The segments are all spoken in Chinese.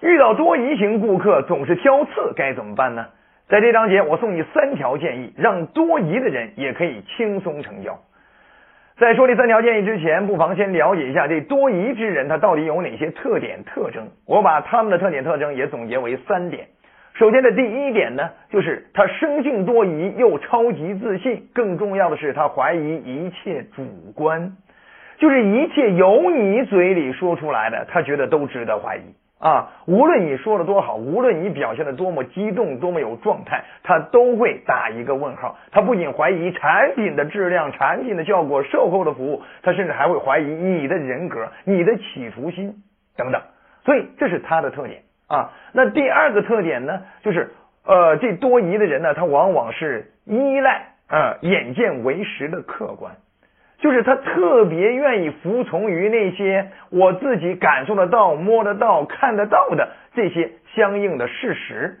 遇到多疑型顾客总是挑刺，该怎么办呢？在这章节，我送你三条建议，让多疑的人也可以轻松成交。在说这三条建议之前，不妨先了解一下这多疑之人他到底有哪些特点特征。我把他们的特点特征也总结为三点。首先的第一点呢，就是他生性多疑又超级自信，更重要的是他怀疑一切主观，就是一切由你嘴里说出来的，他觉得都值得怀疑。啊，无论你说的多好，无论你表现的多么激动、多么有状态，他都会打一个问号。他不仅怀疑产品的质量、产品的效果、售后的服务，他甚至还会怀疑你的人格、你的企图心等等。所以这是他的特点啊。那第二个特点呢，就是呃，这多疑的人呢，他往往是依赖啊眼见为实的客观。就是他特别愿意服从于那些我自己感受得到、摸得到、看得到的这些相应的事实，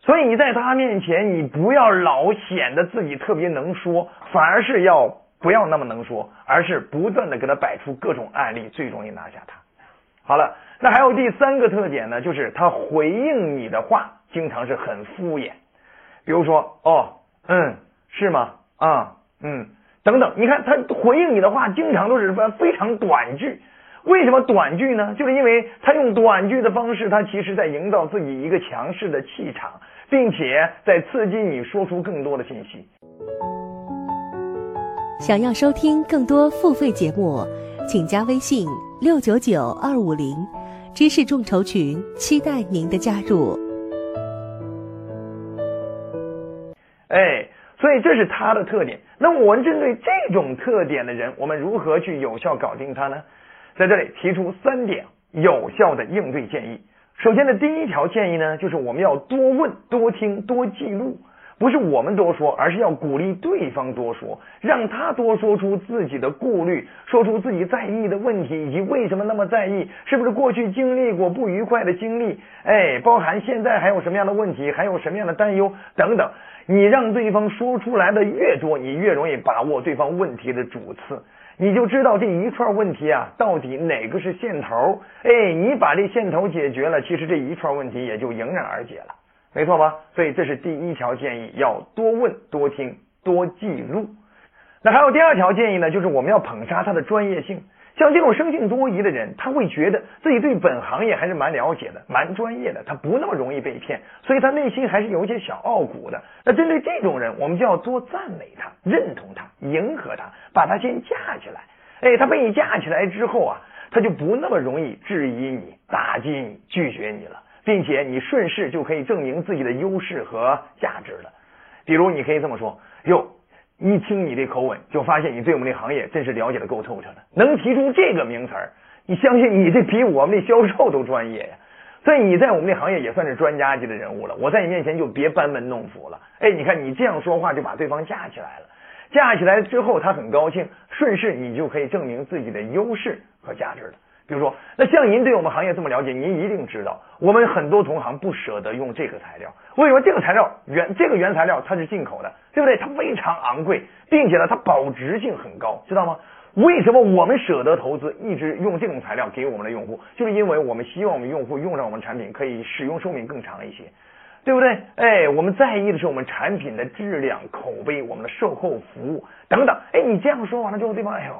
所以你在他面前，你不要老显得自己特别能说，反而是要不要那么能说，而是不断的给他摆出各种案例，最容易拿下他。好了，那还有第三个特点呢，就是他回应你的话经常是很敷衍，比如说哦，嗯，是吗？啊，嗯。等等，你看他回应你的话，经常都是非常短句。为什么短句呢？就是因为他用短句的方式，他其实在营造自己一个强势的气场，并且在刺激你说出更多的信息。想要收听更多付费节目，请加微信六九九二五零知识众筹群，期待您的加入。哎。所以这是他的特点。那我们针对这种特点的人，我们如何去有效搞定他呢？在这里提出三点有效的应对建议。首先的第一条建议呢，就是我们要多问、多听、多记录，不是我们多说，而是要鼓励对方多说，让他多说出自己的顾虑，说出自己在意的问题，以及为什么那么在意，是不是过去经历过不愉快的经历，哎，包含现在还有什么样的问题，还有什么样的担忧等等。你让对方说出来的越多，你越容易把握对方问题的主次，你就知道这一串问题啊，到底哪个是线头？哎，你把这线头解决了，其实这一串问题也就迎刃而解了，没错吧？所以这是第一条建议，要多问、多听、多记录。那还有第二条建议呢，就是我们要捧杀他的专业性。像这种生性多疑的人，他会觉得自己对本行业还是蛮了解的，蛮专业的，他不那么容易被骗，所以他内心还是有一些小傲骨的。那针对这种人，我们就要多赞美他，认同他，迎合他，把他先架起来。哎，他被你架起来之后啊，他就不那么容易质疑你、打击你、拒绝你了，并且你顺势就可以证明自己的优势和价值了。比如，你可以这么说：哟。一听你这口吻，就发现你对我们这行业真是了解的够透彻的，能提出这个名词儿，你相信你这比我们这销售都专业呀？所以你在我们这行业也算是专家级的人物了。我在你面前就别班门弄斧了。哎，你看你这样说话就把对方架起来了，架起来之后他很高兴，顺势你就可以证明自己的优势和价值了。比如说，那像您对我们行业这么了解，您一定知道，我们很多同行不舍得用这个材料。为什么这个材料原这个原材料它是进口的，对不对？它非常昂贵，并且呢，它保值性很高，知道吗？为什么我们舍得投资，一直用这种材料给我们的用户？就是因为我们希望我们用户用上我们产品可以使用寿命更长一些，对不对？哎，我们在意的是我们产品的质量、口碑、我们的售后服务等等。哎，你这样说完了之后，对方，哎呦。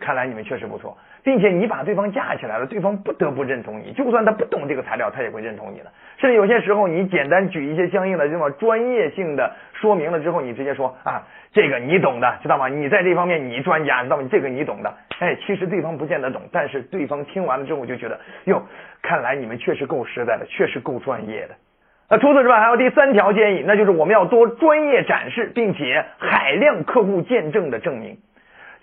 看来你们确实不错，并且你把对方架起来了，对方不得不认同你。就算他不懂这个材料，他也会认同你的。甚至有些时候，你简单举一些相应的这么专业性的说明了之后，你直接说啊，这个你懂的，知道吗？你在这方面你专家，知道吗？这个你懂的。哎，其实对方不见得懂，但是对方听完了之后就觉得，哟，看来你们确实够实在的，确实够专业的。那除此之外，还有第三条建议，那就是我们要多专业展示，并且海量客户见证的证明。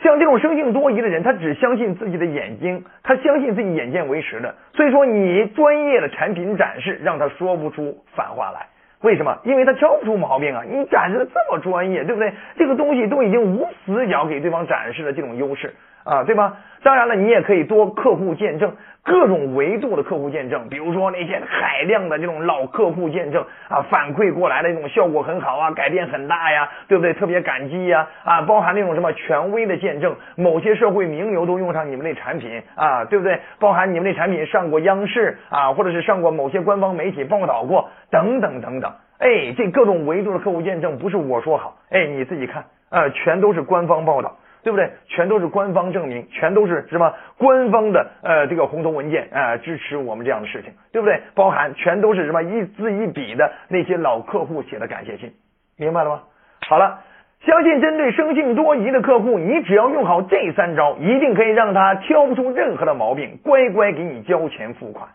像这种生性多疑的人，他只相信自己的眼睛，他相信自己眼见为实的。所以说，你专业的产品展示让他说不出反话来。为什么？因为他挑不出毛病啊！你展示的这么专业，对不对？这个东西都已经无死角给对方展示了这种优势啊，对吧？当然了，你也可以多客户见证。各种维度的客户见证，比如说那些海量的这种老客户见证啊，反馈过来的那种效果很好啊，改变很大呀，对不对？特别感激呀啊，包含那种什么权威的见证，某些社会名流都用上你们那产品啊，对不对？包含你们那产品上过央视啊，或者是上过某些官方媒体报道过等等等等。哎，这各种维度的客户见证不是我说好，哎，你自己看啊，全都是官方报道。对不对？全都是官方证明，全都是什么？官方的呃这个红头文件啊，支持我们这样的事情，对不对？包含全都是什么一字一笔的那些老客户写的感谢信，明白了吗？好了，相信针对生性多疑的客户，你只要用好这三招，一定可以让他挑不出任何的毛病，乖乖给你交钱付款。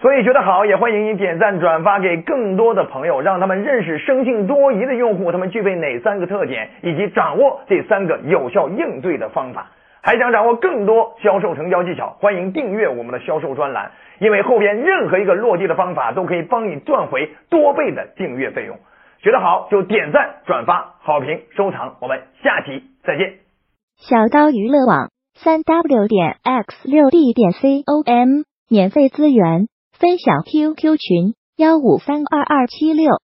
所以觉得好，也欢迎你点赞转发给更多的朋友，让他们认识生性多疑的用户，他们具备哪三个特点，以及掌握这三个有效应对的方法。还想掌握更多销售成交技巧，欢迎订阅我们的销售专栏，因为后边任何一个落地的方法都可以帮你赚回多倍的订阅费用。学得好就点赞转发好评收藏，我们下期再见。小刀娱乐网三 w 点 x 六 d 点 com 免费资源。分享 QQ 群：幺五三二二七六。